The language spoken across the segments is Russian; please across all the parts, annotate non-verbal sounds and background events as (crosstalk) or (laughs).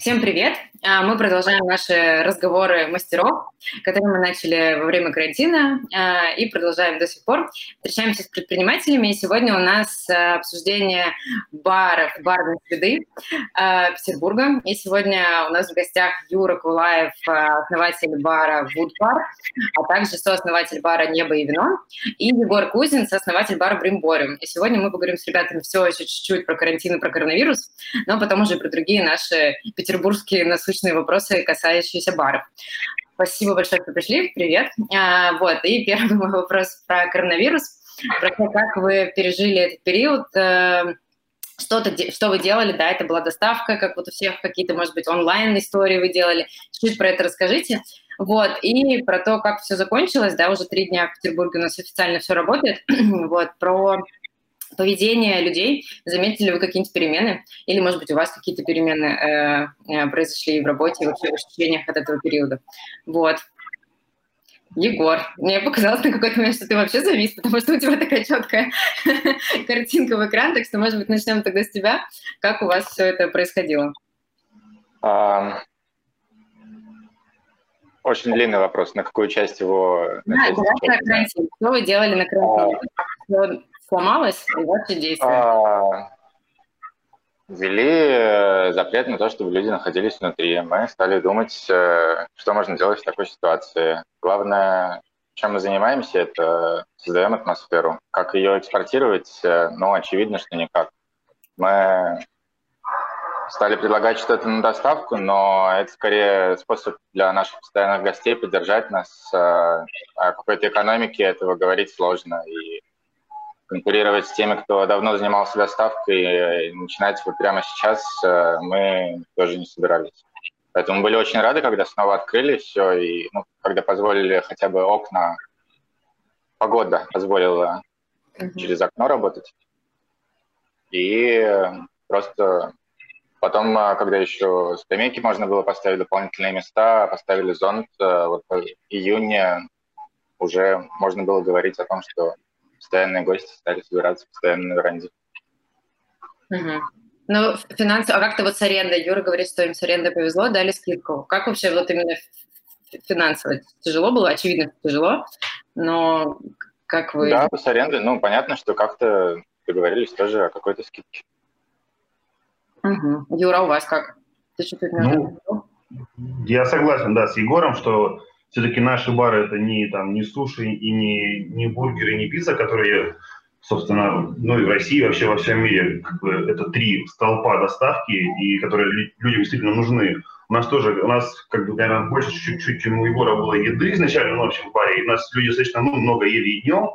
Всем привет! А, мы продолжаем наши разговоры мастеров, которые мы начали во время карантина а, и продолжаем до сих пор. Встречаемся с предпринимателями, и сегодня у нас а, обсуждение баров, барной среды Петербурга. И сегодня у нас в гостях Юра Кулаев, основатель бара Wood Bar, а также сооснователь бара «Небо и вино», и Егор Кузин, сооснователь бара «Бримбориум». И сегодня мы поговорим с ребятами все еще чуть-чуть про карантин и про коронавирус, но потом уже про другие наши петербургские насущные вопросы, касающиеся баров. Спасибо большое, что пришли. Привет. А, вот, и первый мой вопрос про коронавирус, про то, как вы пережили этот период, э, что-то, что вы делали, да, это была доставка, как вот у всех какие-то, может быть, онлайн-истории вы делали. Чуть про это расскажите. Вот, и про то, как все закончилось, да, уже три дня в Петербурге у нас официально все работает. (clears throat) вот, про поведение людей. Заметили ли вы какие-нибудь перемены? Или, может быть, у вас какие-то перемены э, э, произошли в работе, вообще в ощущениях от этого периода? Вот. Егор, мне показалось на какой-то момент, что ты вообще завис, потому что у тебя такая четкая (laughs) картинка в экран, так что, может быть, начнем тогда с тебя. Как у вас все это происходило? А, очень длинный вопрос. На какую часть его... Да, давайте на карантин. Что вы делали на карантине? А сломалось, и ваши действия? А, ввели э, запрет на то, чтобы люди находились внутри. Мы стали думать, э, что можно делать в такой ситуации. Главное, чем мы занимаемся, это создаем атмосферу. Как ее экспортировать, э, ну, очевидно, что никак. Мы стали предлагать что-то на доставку, но это скорее способ для наших постоянных гостей поддержать нас. О какой-то экономике этого говорить сложно. И конкурировать с теми, кто давно занимался доставкой, и начинать вот прямо сейчас э, мы тоже не собирались. Поэтому были очень рады, когда снова открыли все, и ну, когда позволили хотя бы окна, погода позволила mm-hmm. через окно работать. И просто потом, э, когда еще скамейки можно было поставить дополнительные места, поставили зонт, э, вот в июне уже можно было говорить о том, что постоянные гости стали собираться постоянно на веранде. Угу. Ну, финансово, а как-то вот с арендой, Юра говорит, что им с арендой повезло, дали скидку. Как вообще вот именно финансово? Тяжело было? Очевидно, тяжело, но как вы... Да, с арендой, ну, понятно, что как-то договорились тоже о какой-то скидке. Угу. Юра, у вас как? Ты что-то ну, я согласен, да, с Егором, что все-таки наши бары это не там не суши и не, не бургеры, не пицца, которые, собственно, ну и в России, вообще во всем мире, как бы это три столпа доставки, и которые людям действительно нужны. У нас тоже, у нас, как бы, наверное, больше чуть-чуть, чем у Егора было еды изначально, ну, вообще в баре, и у нас люди достаточно ну, много ели и днем,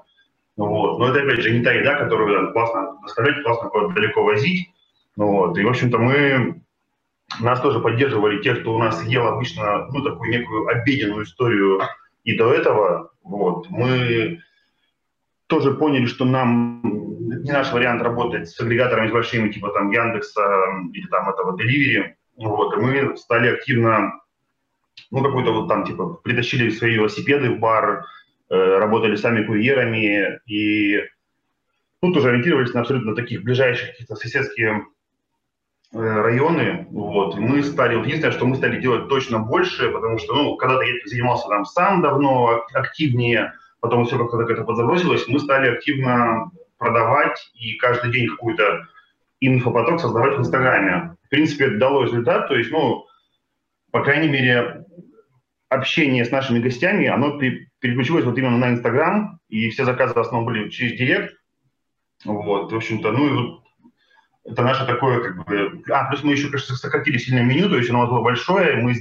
вот. Но это, опять же, не та еда, которую там, классно доставлять, классно куда-то далеко возить. Вот. И, в общем-то, мы нас тоже поддерживали те, кто у нас ел обычно, ну, такую некую обеденную историю и до этого. Вот. Мы тоже поняли, что нам не наш вариант работать с агрегаторами с большими, типа там Яндекса или там этого Delivery. Вот. И мы стали активно, ну, какой-то вот там, типа, притащили свои велосипеды в бар, э, работали сами курьерами и ну, тоже ориентировались на абсолютно таких ближайших каких-то соседские районы, вот, мы стали, вот единственное, что мы стали делать точно больше, потому что, ну, когда-то я занимался там сам давно, активнее, потом все как-то это подзабросилось, мы стали активно продавать и каждый день какую-то инфопоток создавать в Инстаграме. В принципе, это дало результат, то есть, ну, по крайней мере, общение с нашими гостями, оно переключилось вот именно на Инстаграм, и все заказы в основном были через Директ, вот, в общем-то, ну и вот это наше такое, как бы... А, плюс мы еще, конечно, сократили сильно меню, то есть оно было большое, мы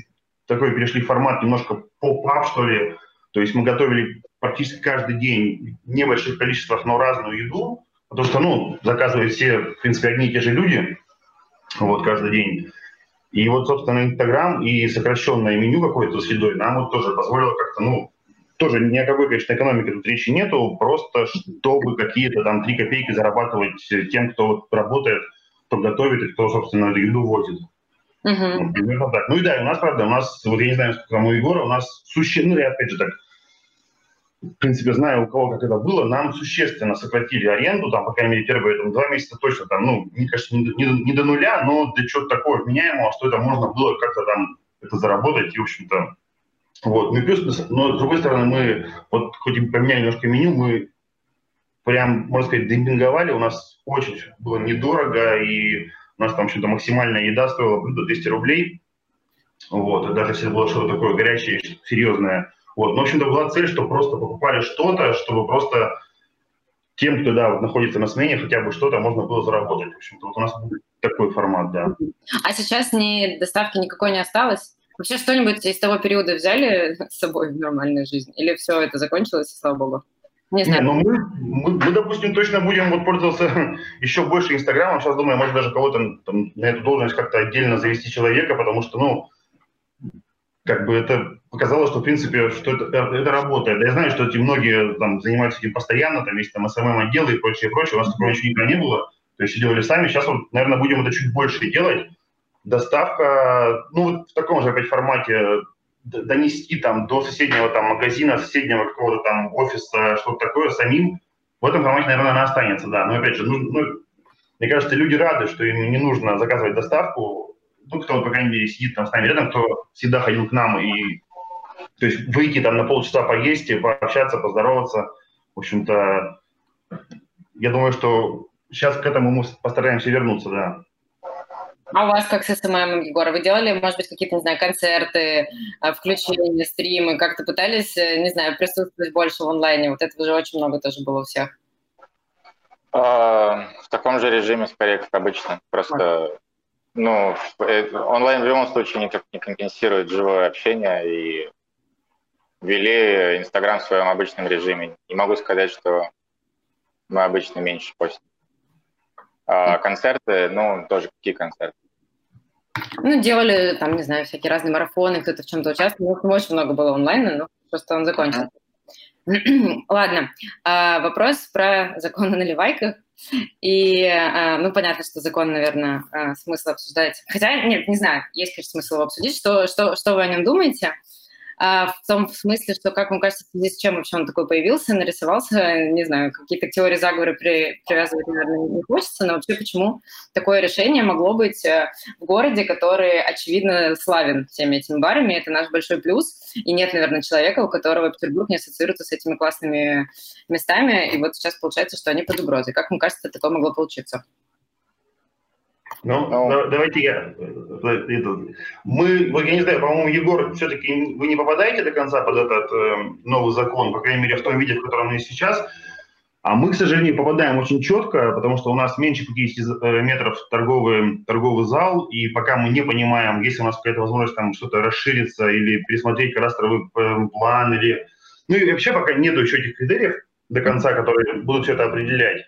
такой перешли в формат немножко поп-ап, что ли. То есть мы готовили практически каждый день в небольших количествах, но разную еду, потому что, ну, заказывают все, в принципе, одни и те же люди, вот, каждый день. И вот, собственно, Инстаграм и сокращенное меню какое-то с едой нам вот тоже позволило как-то, ну, тоже ни о какой, конечно, экономике тут речи нету, просто чтобы какие-то там три копейки зарабатывать тем, кто вот работает кто готовит и кто, собственно, эту еду возит. Uh-huh. примерно так. Ну и да, у нас, правда, у нас, вот я не знаю, сколько там у Егора, у нас суще, ну и опять же так, в принципе, знаю, у кого как это было, нам существенно сократили аренду, там, по крайней мере, первые там, два месяца точно, там, ну, мне кажется, не, не, не до нуля, но для чего-то такого вменяемого, что это можно было как-то там это заработать, и, в общем-то, вот. Ну, плюс, но, с другой стороны, мы, вот, хоть и поменяли немножко меню, мы прям, можно сказать, демпинговали, у нас очень было недорого, и у нас там что-то максимальная еда стоила блюдо 200 рублей, вот, даже если было что-то такое горячее, серьезное, вот. Но, в общем-то, была цель, что просто покупали что-то, чтобы просто тем, кто да, вот, находится на смене, хотя бы что-то можно было заработать. В общем-то, вот у нас будет такой формат, да. А сейчас ни доставки никакой не осталось? Вообще что-нибудь из того периода взяли с собой в нормальную жизнь? Или все это закончилось, и слава богу? Не знаю. Не, ну мы, мы, мы, допустим, точно будем вот пользоваться (laughs) еще больше Инстаграмом. Сейчас думаю, может даже кого-то там, на эту должность как-то отдельно завести человека, потому что, ну, как бы это показало, что, в принципе, что это, это работает. Я знаю, что эти многие там занимаются этим постоянно, там есть там СММ-отделы и прочее, прочее. У нас такого еще никогда не было. То есть делали сами. Сейчас, вот, наверное, будем это чуть больше делать. Доставка, ну, вот в таком же опять формате донести там до соседнего там магазина, соседнего какого-то там офиса, что-то такое самим, в этом формате, наверное, она останется, да. Но опять же, ну, ну, мне кажется, люди рады, что им не нужно заказывать доставку, ну, кто, по крайней мере, сидит там с нами рядом, кто всегда ходил к нам и то есть выйти там на полчаса поесть, пообщаться, поздороваться. В общем-то, я думаю, что сейчас к этому мы постараемся вернуться, да. А у вас как с SMM, Егор? Вы делали, может быть, какие-то, не знаю, концерты, а, включения, стримы? Как-то пытались, э, не знаю, присутствовать больше в онлайне? Вот этого же очень много тоже было у всех. А, в таком же режиме, скорее, как обычно. Просто ну, э, онлайн в любом случае никак не компенсирует живое общение, и вели Инстаграм в своем обычном режиме. Не могу сказать, что мы обычно меньше постим. А концерты, ну, тоже какие концерты? Ну, делали, там, не знаю, всякие разные марафоны, кто-то в чем-то участвовал. Ну, очень много было онлайна, но просто он закончился. (clears throat) Ладно, а, вопрос про закон о наливайках. И, а, ну, понятно, что закон, наверное, а, смысл обсуждать. Хотя, нет, не знаю, есть, конечно, смысл его обсудить. Что, что, что вы о нем думаете? А, в том смысле, что, как вам кажется, с чем вообще он такой появился, нарисовался, не знаю, какие-то теории заговора при, привязывать, наверное, не хочется, но вообще почему такое решение могло быть э, в городе, который, очевидно, славен всеми этими барами, это наш большой плюс, и нет, наверное, человека, у которого Петербург не ассоциируется с этими классными местами, и вот сейчас получается, что они под угрозой. Как вам кажется, такое могло получиться? Ну, Но... давайте я. Мы, вот я не знаю, по-моему, Егор, все-таки вы не попадаете до конца под этот э, новый закон, по крайней мере, в том виде, в котором мы сейчас. А мы, к сожалению, попадаем очень четко, потому что у нас меньше 50 э, метров торговый, торговый зал, и пока мы не понимаем, есть у нас какая-то возможность там что-то расшириться или пересмотреть кадастровый э, план, или... Ну и вообще пока нету еще этих критериев до конца, которые будут все это определять.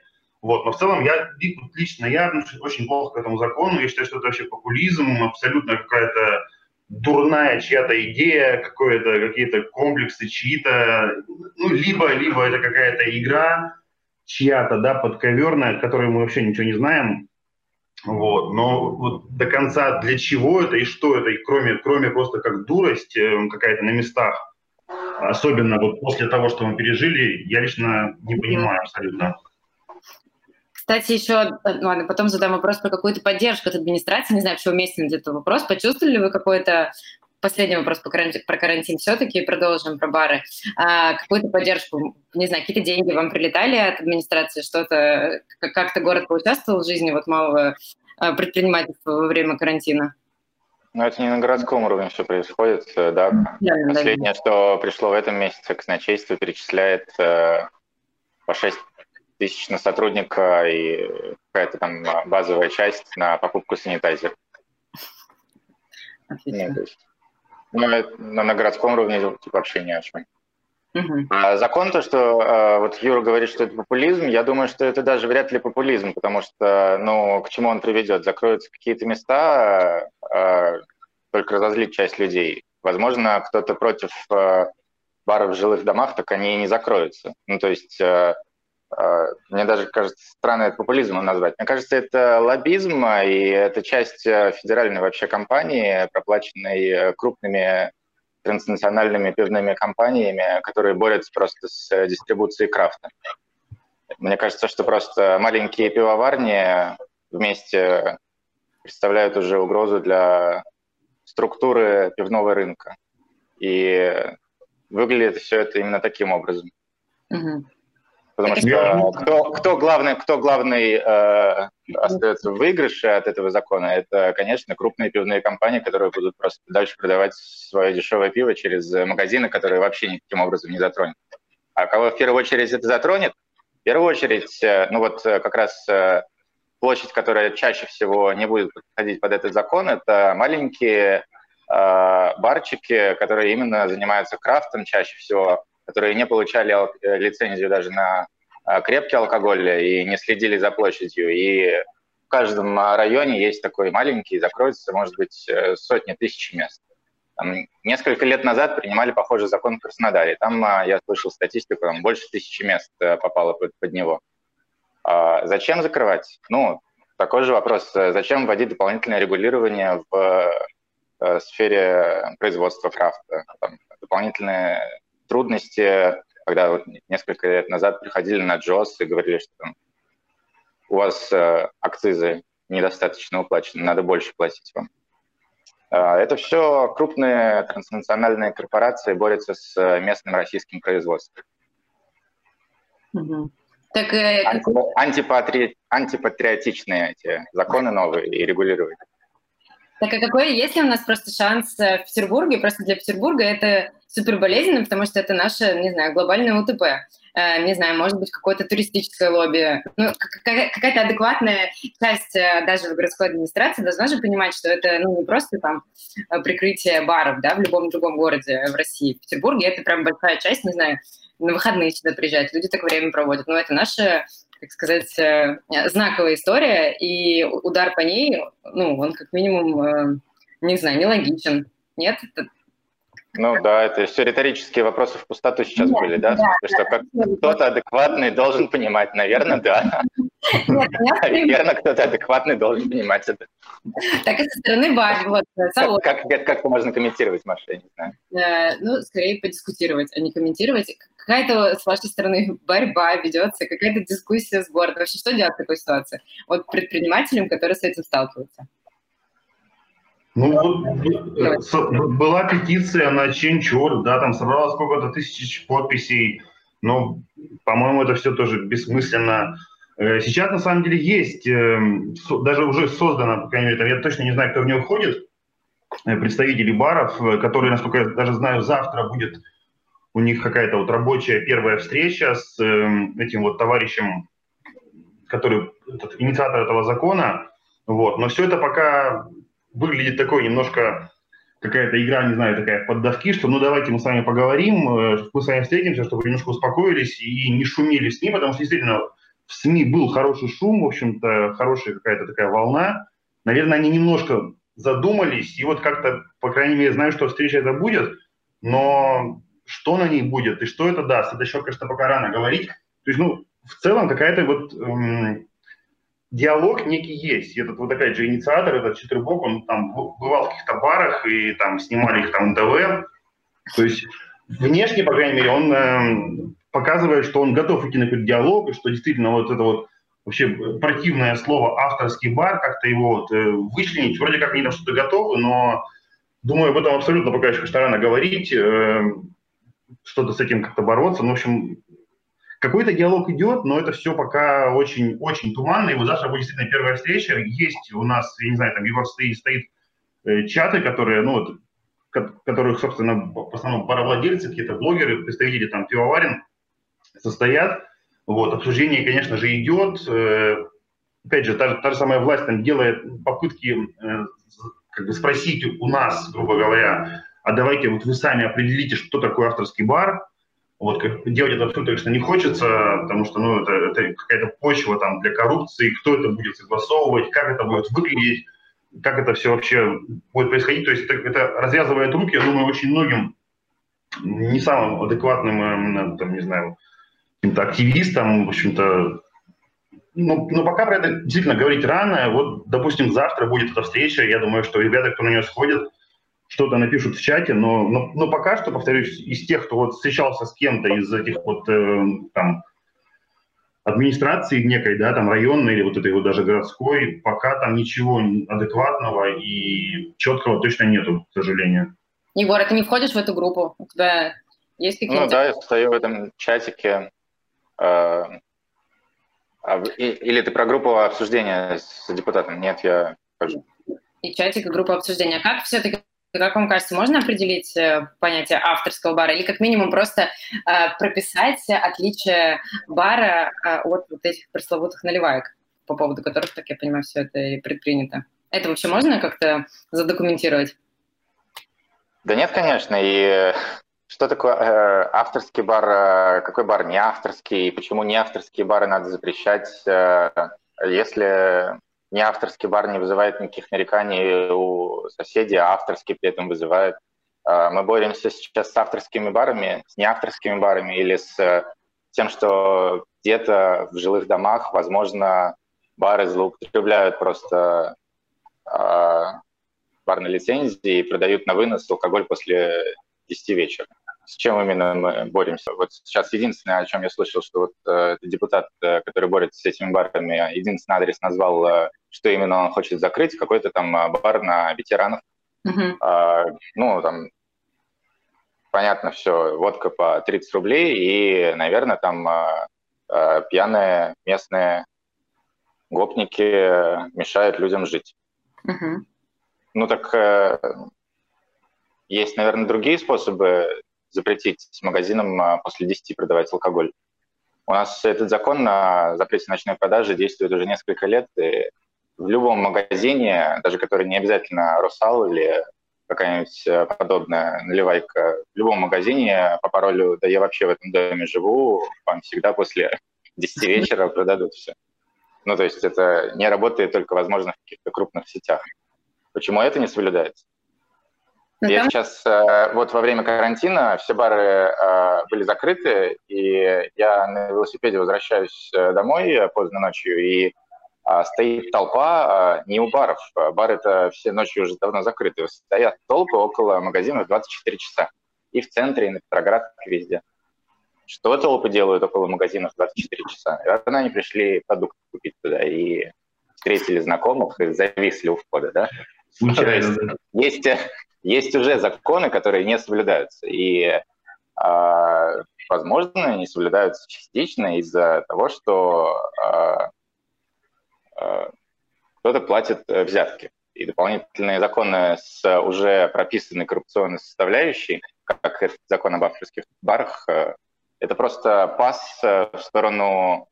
Вот. Но в целом я лично я очень плохо к этому закону. Я считаю, что это вообще популизм, абсолютно какая-то дурная чья-то идея, какое-то, какие-то комплексы чьи-то, ну, либо, либо это какая-то игра чья-то, да, подковерная, которой мы вообще ничего не знаем. Вот. Но вот до конца для чего это и что это, и кроме, кроме просто как дурость э, какая-то на местах, особенно вот после того, что мы пережили, я лично не понимаю абсолютно. Кстати, еще, э, ладно, потом задам вопрос про какую-то поддержку от администрации. Не знаю, почему уместен этот вопрос. Почувствовали ли вы какой-то последний вопрос про карантин, про карантин все-таки, продолжим про бары. А, какую-то поддержку, не знаю, какие-то деньги вам прилетали от администрации, что-то, как-то город поучаствовал в жизни вот малого э, предпринимательства во время карантина? Ну, это не на городском уровне все происходит, э, да. да Последнее, да. что пришло в этом месяце, казначейство перечисляет э, по 6 тысяч на сотрудника и какая-то там базовая часть на покупку санитайзера. Нет, то есть, ну, на городском уровне типа, вообще ни о чем. Uh-huh. А закон то, что э, вот Юра говорит, что это популизм, я думаю, что это даже вряд ли популизм, потому что, ну, к чему он приведет? Закроются какие-то места, э, только разозлить часть людей. Возможно, кто-то против э, баров в жилых домах, так они и не закроются. Ну, то есть э, а, мне даже кажется странно это популизмом назвать. Мне кажется, это лоббизм, и это часть э, федеральной вообще компании, проплаченной э, крупными транснациональными пивными компаниями, которые борются просто с дистрибуцией крафта. Мне кажется, что просто маленькие пивоварни вместе представляют уже угрозу для структуры пивного рынка. И выглядит все это именно таким образом. Угу. Потому что кто, кто главный, кто главный э, остается в выигрыше от этого закона, это, конечно, крупные пивные компании, которые будут просто дальше продавать свое дешевое пиво через магазины, которые вообще никаким образом не затронет. А кого в первую очередь это затронет? В первую очередь, э, ну вот э, как раз э, площадь, которая чаще всего не будет подходить под этот закон, это маленькие э, барчики, которые именно занимаются крафтом чаще всего, которые не получали э, лицензию даже на э, крепкий алкоголь и не следили за площадью. И в каждом районе есть такой маленький, закроется, может быть, э, сотни тысяч мест. Там, несколько лет назад принимали похожий закон в Краснодаре. Там я слышал статистику, там больше тысячи мест попало под, под него. А зачем закрывать? Ну, такой же вопрос. Зачем вводить дополнительное регулирование в сфере производства крафта? Там, дополнительные трудности, когда вот несколько лет назад приходили на Джос и говорили, что там, у вас э, акцизы недостаточно уплачены, надо больше платить вам. Э, это все крупные транснациональные корпорации борются с э, местным российским производством. Угу. Так, э, Анти, антипатри, антипатриотичные эти законы новые и регулировать. Так а какой, есть ли у нас просто шанс э, в Петербурге? Просто для Петербурга это супер болезненно, потому что это наше, не знаю, глобальное УТП. Э, не знаю, может быть, какое-то туристическое лобби. Ну, какая-то адекватная часть э, даже в городской администрации должна же понимать, что это ну, не просто там прикрытие баров, да, в любом другом городе в России. В Петербурге это прям большая часть, не знаю, на выходные сюда приезжают, люди так время проводят. Но это наша так сказать, э, знаковая история, и удар по ней, ну, он как минимум, э, не знаю, нелогичен. Нет? Ну да, это все риторические вопросы в пустоту сейчас Нет, были, да? да что как кто-то адекватный должен понимать, наверное, да. (laughs) Наверное, кто-то адекватный должен понимать это. Так и со стороны Баби, вот, как, как, как это можно комментировать, Маша, я не знаю. Ну, скорее подискутировать, а не комментировать. Какая-то с вашей стороны борьба ведется, какая-то дискуссия с бортом. Вообще, что делать в такой ситуации? Вот предпринимателям, которые с этим сталкиваются. Ну, вот была петиция на Change.org, да, там собралось сколько-то тысяч подписей, но, по-моему, это все тоже бессмысленно. Э, сейчас, на самом деле, есть, эм, даже уже создано, по крайней мере, я точно не знаю, кто в нее входит, э, представители баров, э, которые, насколько я даже знаю, завтра будет у них какая-то вот рабочая первая встреча с этим вот товарищем, который этот, инициатор этого закона, вот. Но все это пока выглядит такой немножко какая-то игра, не знаю, такая поддавки, что ну давайте мы с вами поговорим, э, мы с вами встретимся, чтобы немножко успокоились и не шумели с ним, потому что действительно в СМИ был хороший шум, в общем-то, хорошая какая-то такая волна. Наверное, они немножко задумались, и вот как-то, по крайней мере, знаю, что встреча это будет, но что на ней будет и что это даст, это еще, конечно, пока рано говорить. То есть, ну, в целом какая-то вот эм, диалог некий есть. Этот вот опять же инициатор, этот Четвербок, он там бывал в каких-то барах и там снимали их там ТВ. То есть внешне, по крайней мере, он э, показывает, что он готов идти на этот диалог, и что действительно вот это вот вообще противное слово авторский бар, как-то его вот, э, вычленить. Вроде как они там что-то готовы, но думаю, об этом абсолютно пока еще рано говорить, э, что-то с этим как-то бороться. Ну, в общем, какой-то диалог идет, но это все пока очень-очень туманно. И вот завтра будет действительно первая встреча. Есть у нас, я не знаю, там Егор стоит, стоит э, чаты, которые, ну вот, которых, собственно, в основном паровладельцы, какие-то блогеры, представители там пивоварен состоят. Вот, обсуждение, конечно же, идет. Э, опять же, та, та же самая власть там делает попытки э, как бы спросить у нас, грубо говоря, а давайте вот вы сами определите, что такое авторский бар, вот, делать это абсолютно, конечно, не хочется, потому что, ну, это, это какая-то почва там для коррупции, кто это будет согласовывать, как это будет выглядеть, как это все вообще будет происходить. То есть это, это развязывает руки, я думаю, очень многим не самым адекватным, эм, там, не знаю, каким-то активистам, в общем-то, ну, но пока про это действительно говорить рано. Вот, допустим, завтра будет эта встреча. Я думаю, что ребята, кто на нее сходит, что-то напишут в чате, но, но, но пока что, повторюсь, из тех, кто вот встречался с кем-то из этих вот э, там администрации некой, да, там районной или вот этой вот даже городской, пока там ничего адекватного и четкого точно нету, к сожалению. Егор, а ты не входишь в эту группу? У тебя есть какие-то... Ну да, я стою в этом чатике. Э, а, или ты про группу обсуждения с депутатом? Нет, я хожу. И чатик, и группа обсуждения. Как все-таки как вам кажется, можно определить э, понятие авторского бара или как минимум просто э, прописать отличие бара э, от вот этих пресловутых наливаек, по поводу которых, так я понимаю, все это и предпринято? Это вообще можно как-то задокументировать? Да нет, конечно. И что такое э, авторский бар, э, какой бар не авторский, и почему не авторские бары надо запрещать, э, если не авторский бар не вызывает никаких нареканий у соседей, а авторский при этом вызывает. Э, мы боремся сейчас с авторскими барами, с неавторскими барами или с тем, что где-то в жилых домах, возможно, бары злоупотребляют просто э, барной лицензии и продают на вынос алкоголь после 10 вечера. С чем именно мы боремся? Вот сейчас единственное, о чем я слышал, что вот э, депутат, э, который борется с этими барами, единственный адрес назвал, э, что именно он хочет закрыть, какой-то там э, бар на ветеранов. Uh-huh. Э, ну, там, понятно все, водка по 30 рублей, и, наверное, там э, пьяные местные гопники мешают людям жить. Uh-huh. Ну так э, есть, наверное, другие способы запретить магазинам а, после 10 продавать алкоголь. У нас этот закон на запрете ночной продажи действует уже несколько лет, и в любом магазине, даже который не обязательно Росал или какая-нибудь э, подобная наливайка, в любом магазине по паролю «да я вообще в этом доме живу», вам всегда после (laughs) 10 вечера продадут все. Ну, то есть это не работает только, возможно, в каких-то крупных сетях. Почему это не соблюдается? Но ну, я там... сейчас, э, вот во время карантина все бары э, были закрыты, и я на велосипеде возвращаюсь э, домой поздно ночью, и стоит толпа не у баров. Бары это все ночью уже давно закрыты. Стоят толпы около магазинов 24 часа. И в центре, и на Петроградке, везде. Что толпы делают около магазинов 24 часа? Наверное, они пришли продукты купить туда и встретили знакомых и зависли у входа, да? Случайно, есть, есть уже законы, которые не соблюдаются. И, а, возможно, не соблюдаются частично из-за того, что а, а, кто-то платит э, взятки. И дополнительные законы с уже прописанной коррупционной составляющей, как этот закон об авторских барах, э, это просто пас э, в сторону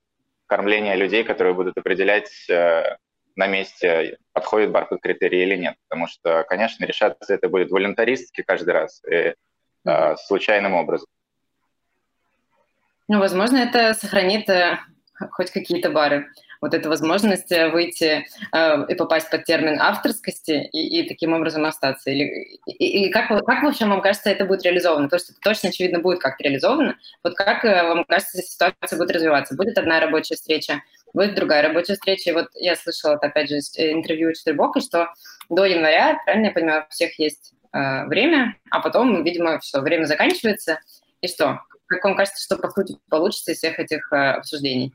кормления людей, которые будут определять на месте, подходит бар под критерии или нет. Потому что, конечно, решаться это будет волонтаристски каждый раз, и, э, случайным образом. Ну, возможно, это сохранит э, хоть какие-то бары. Вот эта возможность э, выйти э, и попасть под термин авторскости и, и таким образом остаться. Или, или как, как вообще вам кажется, это будет реализовано? То есть это точно, очевидно, будет как-то реализовано. Вот как э, вам кажется, ситуация будет развиваться? Будет одна рабочая встреча будет другая рабочая встреча. И вот я слышала, опять же, э, интервью Четвербока, что до января, правильно я понимаю, у всех есть э, время, а потом, видимо, все, время заканчивается. И что? Как вам кажется, что по сути получится из всех этих э, обсуждений?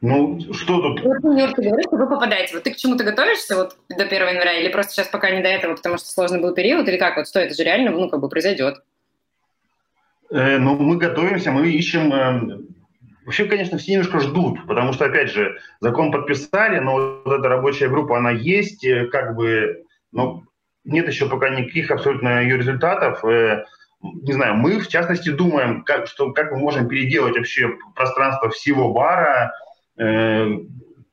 Ну, что тут? Вот, Юр, ты говоришь, что вы попадаете. Вот ты к чему-то готовишься вот до 1 января или просто сейчас пока не до этого, потому что сложный был период, или как? Вот что, это же реально, ну, как бы произойдет? Э, ну, мы готовимся, мы ищем э, Вообще, конечно, все немножко ждут, потому что, опять же, закон подписали, но вот эта рабочая группа, она есть, э, как бы, но нет еще пока никаких абсолютно ее результатов. Э, не знаю, мы, в частности, думаем, как, что, как мы можем переделать вообще пространство всего бара,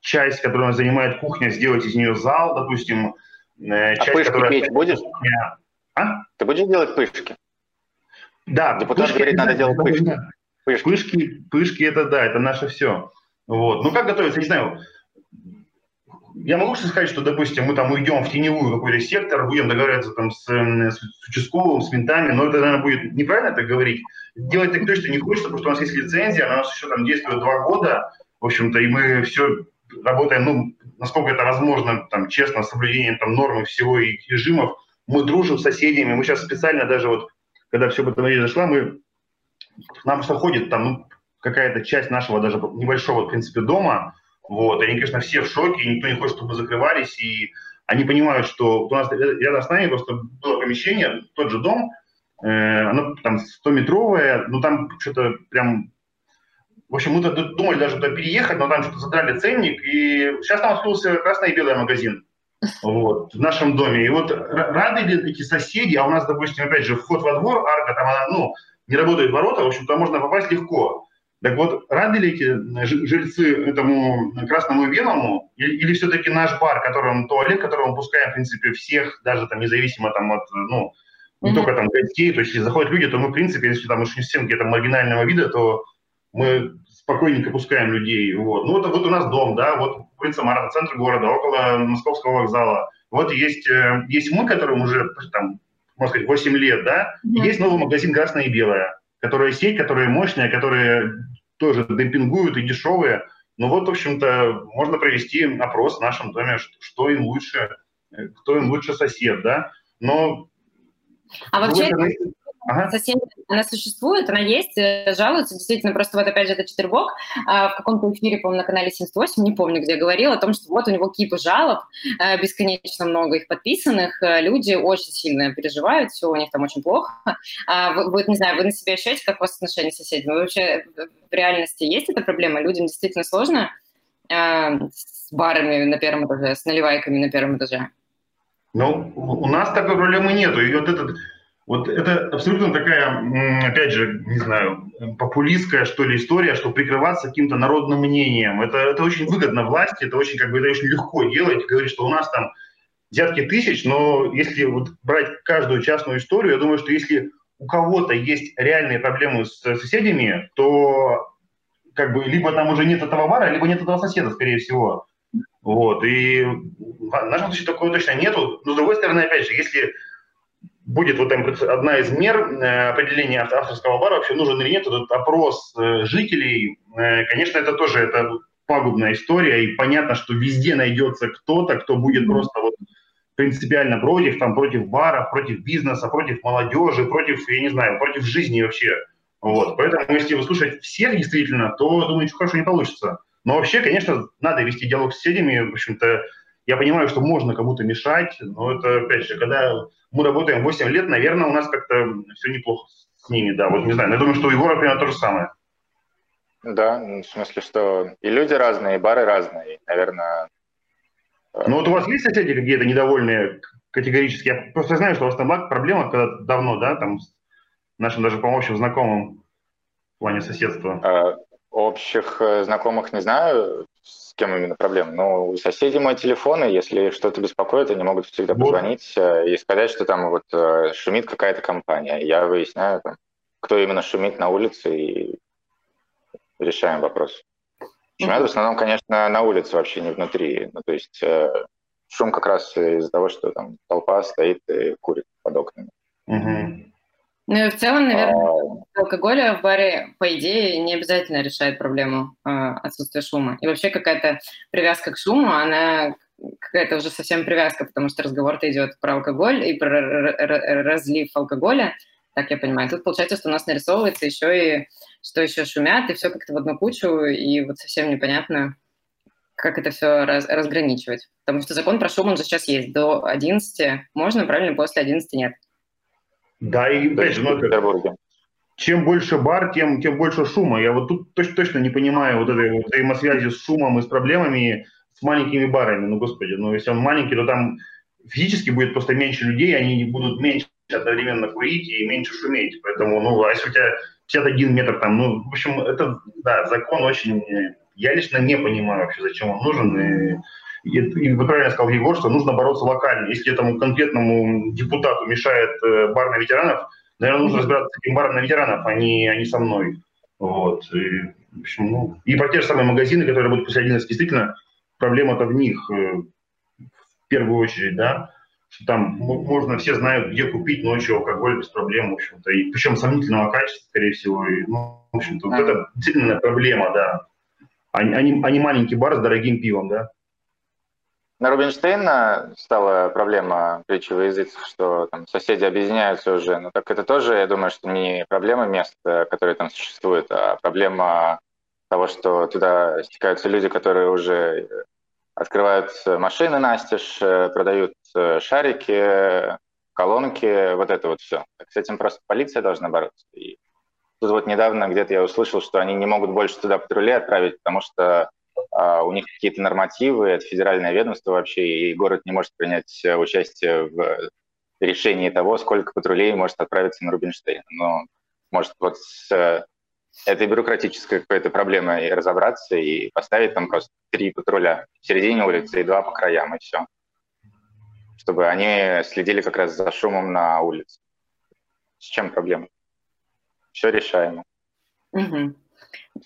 часть, которую занимает кухня, сделать из нее зал, допустим. Э, а часть, пышки которая... петь будешь? А? Ты будешь делать пышки? Да. Депутат говорит, надо делать пышки. Пышки. пышки, пышки это да, это наше все. Вот. Ну как готовиться, не знаю. Я могу сказать, что, допустим, мы там уйдем в теневую какой-то сектор, будем договариваться там с, с участковым, с ментами, но это, наверное, будет неправильно так говорить. Делать так точно не хочется, потому что у нас есть лицензия, она у нас еще там действует два года, в общем-то, и мы все работаем, ну, насколько это возможно, там, честно, с соблюдением там норм и всего и режимов, мы дружим с соседями, мы сейчас специально даже вот, когда все это зашла, мы, нам что ходит там ну, какая-то часть нашего даже небольшого, в принципе, дома, вот, они, конечно, все в шоке, и никто не хочет, чтобы мы закрывались, и они понимают, что у нас рядом с нами просто было помещение, тот же дом, э, оно там 100-метровое, но там что-то прям... В общем, мы думали даже туда переехать, но там что-то задрали ценник, и сейчас там открылся красный и белый магазин вот, в нашем доме. И вот рады ли эти соседи, а у нас, допустим, опять же, вход во двор, арка, там она, ну, не работает ворота, в общем, туда можно попасть легко. Так вот, рады ли эти жильцы этому красному и белому, или, или все-таки наш бар, которым туалет, который мы пускаем, в принципе, всех, даже там независимо там от, ну, не mm-hmm. только там гостей, то есть если заходят люди, то мы, в принципе, если там уж не всем где-то маргинального вида, то мы спокойненько пускаем людей. Вот. Ну, вот, вот у нас дом, да, вот улица Марта, центр города, около Московского вокзала. Вот есть, э, есть мы, которым уже, там, можно сказать, 8 лет, да, mm-hmm. есть новый магазин «Красное и белое», которая сеть, которая мощная, которые тоже демпингуют и дешевые. Ну вот, в общем-то, можно провести опрос в нашем доме, что им лучше, э, кто им лучше сосед, да. Но а вообще, Ага. Совсем она существует, она есть, э, жалуются. Действительно, просто вот опять же это Четвербок а, в каком-то эфире, по-моему, на канале 78, не помню, где говорил о том, что вот у него кипы жалоб, э, бесконечно много их подписанных, э, люди очень сильно переживают, все у них там очень плохо. А вы, вы, не знаю, вы на себя ощущаете, как у вас отношения с соседями? Вы вообще в реальности есть эта проблема? Людям действительно сложно с барами на первом этаже, с наливайками на первом этаже? Ну, у нас такой проблемы нету. И вот этот вот это абсолютно такая, опять же, не знаю, популистская, что ли, история, что прикрываться каким-то народным мнением. Это, это очень выгодно власти, это очень, как бы, это очень легко делать, говорить, что у нас там десятки тысяч, но если вот брать каждую частную историю, я думаю, что если у кого-то есть реальные проблемы с соседями, то как бы либо там уже нет этого бара, либо нет этого соседа, скорее всего. Вот, и в нашем случае такого точно нету. Но, с другой стороны, опять же, если будет вот одна из мер э, определения авторского бара, вообще нужен или нет этот опрос э, жителей. Э, конечно, это тоже это пагубная история, и понятно, что везде найдется кто-то, кто будет просто вот принципиально против, там, против баров, против бизнеса, против молодежи, против, я не знаю, против жизни вообще. Вот. Поэтому, если вы слушать всех действительно, то, думаю, ничего хорошего не получится. Но вообще, конечно, надо вести диалог с соседями. В общем-то, я понимаю, что можно кому-то мешать, но это, опять же, когда мы работаем 8 лет, наверное, у нас как-то все неплохо с ними, да. Вот не знаю, я думаю, что у Егора примерно то же самое. Да, ну, в смысле, что и люди разные, и бары разные, наверное. Э, ну вот у вас есть соседи какие-то недовольные категорически? Я просто знаю, что у вас там проблема когда давно, да, там с нашим даже, по общим знакомым в плане соседства. А, общих э, знакомых не знаю, кем именно проблема. Но у соседей мой телефон, и если что-то беспокоит, они могут всегда позвонить э, и сказать, что там вот э, шумит какая-то компания. Я выясняю, там, кто именно шумит на улице, и решаем вопрос. Шумят в основном, конечно, на улице вообще, не внутри. Ну, то есть э, шум как раз из-за того, что там толпа стоит и курит под окнами. Угу. Ну и в целом, наверное, а... алкоголь в баре, по идее, не обязательно решает проблему э, отсутствия шума. И вообще какая-то привязка к шуму, она какая-то уже совсем привязка, потому что разговор-то идет про алкоголь и про разлив алкоголя, так я понимаю. Тут получается, что у нас нарисовывается еще и что еще шумят, и все как-то в одну кучу, и вот совсем непонятно, как это все раз, разграничивать. Потому что закон про шум, он же сейчас есть. До 11 можно, правильно, после 11 нет. Да, и опять же, ну, чем больше бар, тем, тем больше шума. Я вот тут точно, точно не понимаю вот этой вот взаимосвязи с шумом и с проблемами с маленькими барами. Ну, господи, ну, если он маленький, то там физически будет просто меньше людей, они будут меньше одновременно курить и меньше шуметь. Поэтому, ну, а если у тебя 51 метр там, ну, в общем, это, да, закон очень... Я лично не понимаю вообще, зачем он нужен. И и, и вы правильно сказал, Егор, что нужно бороться локально. Если этому конкретному депутату мешает э, бар на ветеранов, наверное, нужно разбираться с этим баром на ветеранов, а не, а не со мной. Вот. И, в общем, ну, и про те же самые магазины, которые будут после 11, действительно, проблема-то в них э, в первую очередь, да, что там можно, все знают, где купить ночью алкоголь без проблем, в общем-то, и причем сомнительного качества, скорее всего, и, ну, в общем-то, вот это действительно проблема, да, а, а, не, а не маленький бар с дорогим пивом, да. На Рубинштейна стала проблема во языцах, что там соседи объединяются уже. Но так это тоже, я думаю, что не проблема мест, которые там существуют, а проблема того, что туда стекаются люди, которые уже открывают машины настежь, продают шарики, колонки, вот это вот все. Так с этим просто полиция должна бороться. И тут вот недавно где-то я услышал, что они не могут больше туда патрулей отправить, потому что у них какие-то нормативы, это федеральное ведомство вообще, и город не может принять участие в решении того, сколько патрулей может отправиться на Рубинштейн. Но может вот с э, этой бюрократической какой-то проблемой разобраться и поставить там просто три патруля в середине улицы и два по краям, и все. Чтобы они следили как раз за шумом на улице. С чем проблема? Все решаемо. Угу.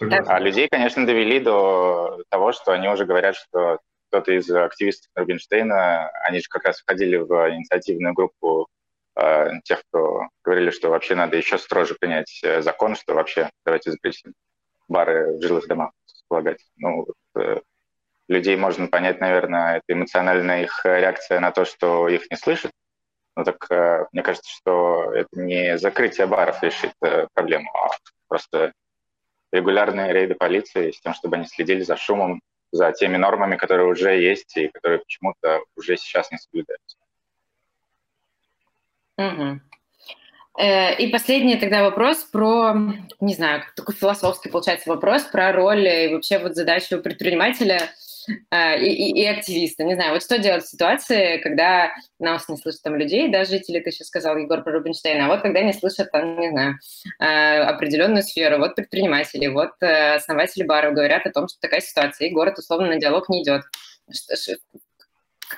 А людей, конечно, довели до того, что они уже говорят, что кто-то из активистов Рубинштейна, они же как раз входили в инициативную группу э, тех, кто говорили, что вообще надо еще строже принять э, закон, что вообще давайте запретим бары в жилых домах располагать. Ну, э, людей можно понять, наверное, это эмоциональная их реакция на то, что их не слышат. Ну так э, мне кажется, что это не закрытие баров решит э, проблему, а просто регулярные рейды полиции с тем, чтобы они следили за шумом, за теми нормами, которые уже есть и которые почему-то уже сейчас не соблюдаются. Угу. И последний тогда вопрос про, не знаю, такой философский получается вопрос про роль и вообще вот задачу предпринимателя – и, и, и активиста. Не знаю, вот что делать в ситуации, когда нас не слышат там людей, да, жители, ты сейчас сказал, Егор про Рубинштейна, а вот когда не слышат там, не знаю, а, определенную сферу, вот предприниматели, вот э, основатели баров говорят о том, что такая ситуация, и город условно на диалог не идет.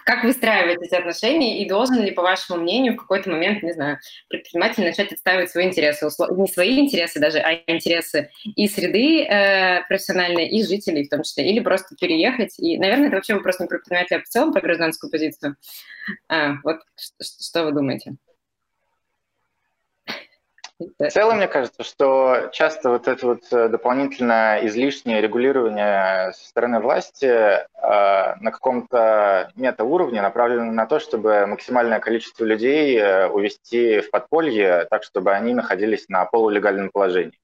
Как выстраивать эти отношения и должен ли, по вашему мнению, в какой-то момент, не знаю, предприниматель начать отстаивать свои интересы, не свои интересы даже, а интересы и среды э, профессиональной, и жителей в том числе, или просто переехать. И, наверное, это вообще вопрос не предпринимателя, а в целом про гражданскую позицию. А, вот что, что вы думаете? В целом, мне кажется, что часто вот это вот э, дополнительное излишнее регулирование со стороны власти э, на каком-то метауровне направлено на то, чтобы максимальное количество людей э, увести в подполье, так, чтобы они находились на полулегальном положении.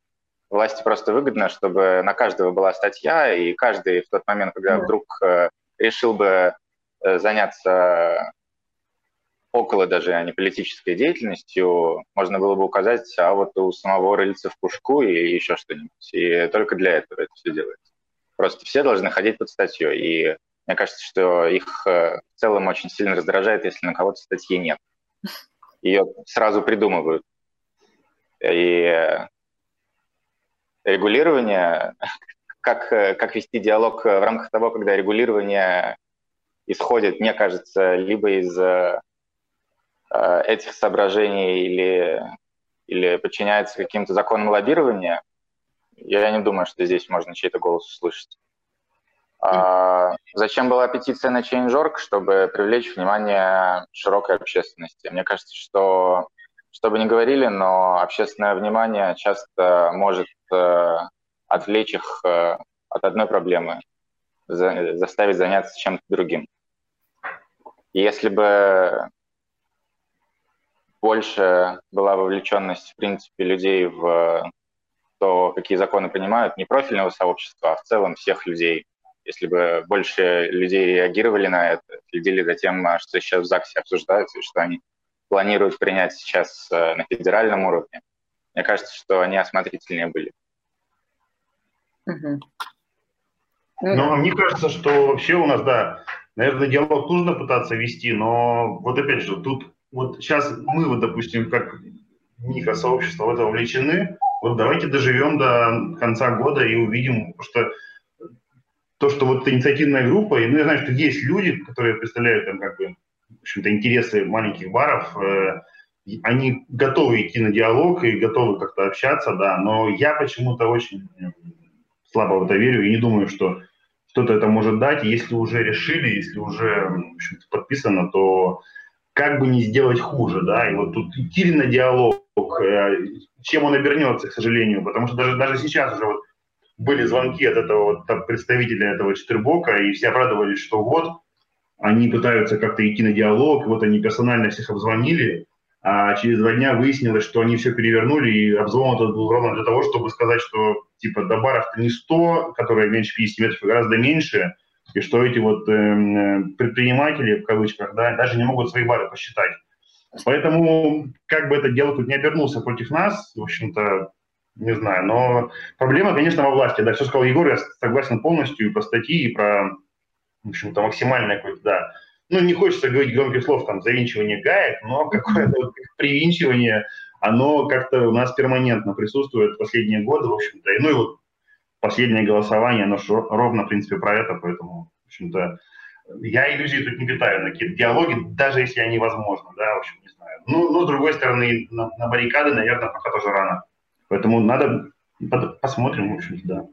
Власти просто выгодно, чтобы на каждого была статья, и каждый в тот момент, когда вдруг э, решил бы э, заняться около даже, а не политической деятельностью, можно было бы указать, а вот у самого рыльца в пушку и еще что-нибудь. И только для этого это все делается. Просто все должны ходить под статью. И мне кажется, что их э, в целом очень сильно раздражает, если на кого-то статьи нет. Ее сразу придумывают. И регулирование, как, как вести диалог в рамках того, когда регулирование исходит, мне кажется, либо из Э, этих соображений или, или подчиняется каким-то законам лоббирования, я не думаю, что здесь можно чей-то голос услышать. А, зачем была петиция на Change.org? Чтобы привлечь внимание широкой общественности. Мне кажется, что, что бы ни говорили, но общественное внимание часто может э, отвлечь их э, от одной проблемы, за, заставить заняться чем-то другим. И если бы больше была вовлеченность, в принципе, людей в то, какие законы принимают, не профильного сообщества, а в целом всех людей. Если бы больше людей реагировали на это, следили за тем, а, что сейчас в ЗАГСе обсуждается, и что они планируют принять сейчас э, на федеральном уровне, мне кажется, что они осмотрительнее были. Угу. Ну, мне кажется, что вообще у нас, да, наверное, диалог нужно пытаться вести, но вот опять же, тут вот сейчас мы, вот, допустим, как микросообщество в это вовлечены, вот давайте доживем до конца года и увидим, что то, что вот инициативная группа, и ну, я знаю, что есть люди, которые представляют там как бы, в общем-то, интересы маленьких баров, э, они готовы идти на диалог и готовы как-то общаться, да, но я почему-то очень слабо в это верю и не думаю, что что-то это может дать. Если уже решили, если уже подписано, то как бы не сделать хуже, да, и вот тут идти на диалог, э, чем он обернется, к сожалению, потому что даже, даже сейчас уже вот были звонки от этого вот представителя этого четырбока, и все обрадовались, что вот, они пытаются как-то идти на диалог, вот они персонально всех обзвонили, а через два дня выяснилось, что они все перевернули, и обзвон этот был ровно для того, чтобы сказать, что типа до баров-то не 100, которые меньше 50 метров, гораздо меньше, и что эти вот э, предприниматели, в кавычках, да, даже не могут свои бары посчитать. Поэтому, как бы это дело тут не обернулся против нас, в общем-то, не знаю, но проблема, конечно, во власти, да, все сказал Егор, я согласен полностью и про статьи, и про, в общем-то, максимальное какое-то, да, ну, не хочется говорить громких слов, там, завинчивание гаек, но (laughs) какое-то вот привинчивание, оно как-то у нас перманентно присутствует в последние годы, в общем-то. И, ну и вот последнее голосование, оно ровно, в принципе, про это, поэтому, в общем-то, я иллюзий тут не питаю на какие-то диалоги, даже если они возможны, да, в общем, не знаю. Ну, ну с другой стороны, на, на баррикады, наверное, пока тоже рано. Поэтому надо, посмотрим, в общем-то, да.